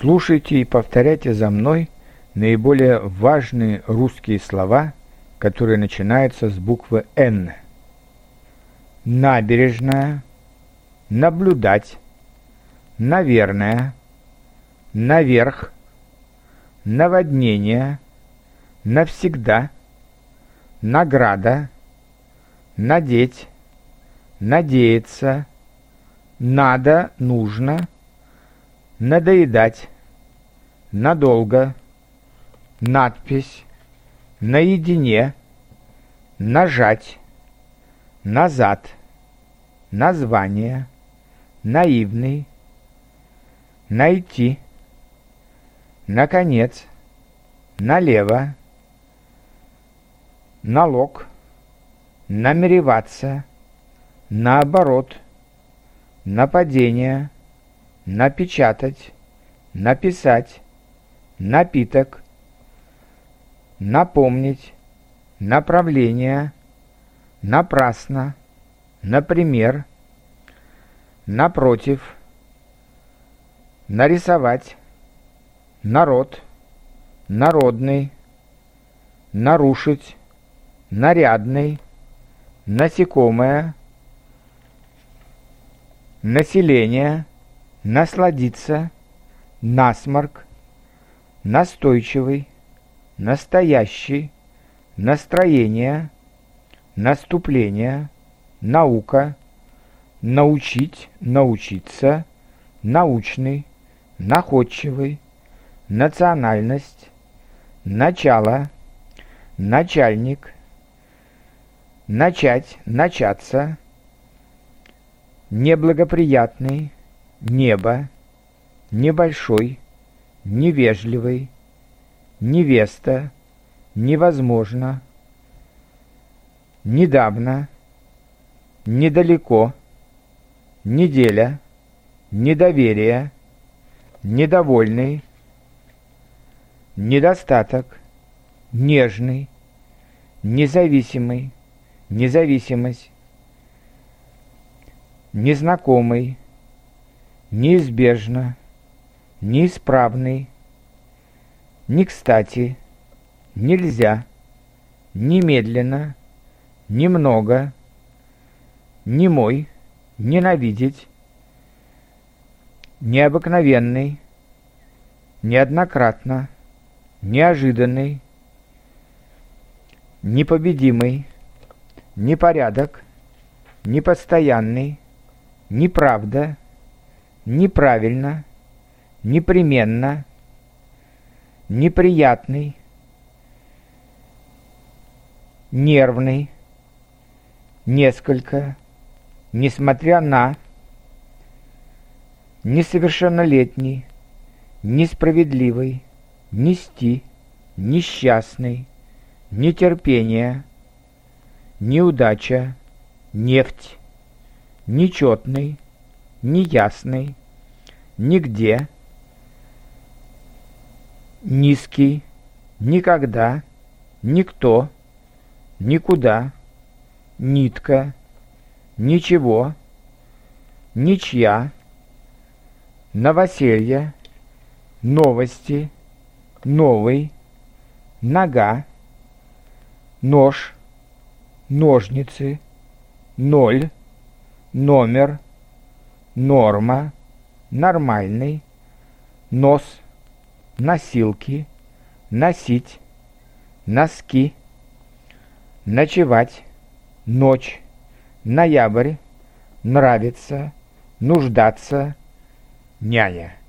Слушайте и повторяйте за мной наиболее важные русские слова, которые начинаются с буквы «Н». Набережная, наблюдать, наверное, наверх, наводнение, навсегда, награда, надеть, надеяться, надо, нужно, надоедать, надолго, надпись, наедине, нажать, назад, название, наивный, найти, наконец, налево, налог, намереваться, наоборот, нападение, напечатать, написать, напиток, напомнить, направление, напрасно, например, напротив, нарисовать, народ, народный, нарушить, нарядный, насекомое, население, насладиться, насморк, настойчивый, настоящий, настроение, наступление, наука, научить, научиться, научный, находчивый, национальность, начало, начальник, начать, начаться, неблагоприятный, небо, небольшой, невежливый, невеста, невозможно, недавно, недалеко, неделя, недоверие, недовольный, недостаток, нежный, независимый, независимость, незнакомый, неизбежно, неисправный, не кстати, нельзя, немедленно, немного, не мой, ненавидеть, необыкновенный, неоднократно, неожиданный, непобедимый, непорядок, непостоянный, неправда, неправильно, непременно, неприятный, нервный, несколько, несмотря на, несовершеннолетний, несправедливый, нести, несчастный, нетерпение, неудача, нефть, нечетный, неясный, нигде, низкий, никогда, никто, никуда, нитка, ничего, ничья, новоселье, новости, новый, нога, нож, ножницы, ноль, номер, норма, нормальный, нос, носилки, носить, носки, ночевать, ночь, ноябрь, нравится, нуждаться, няня.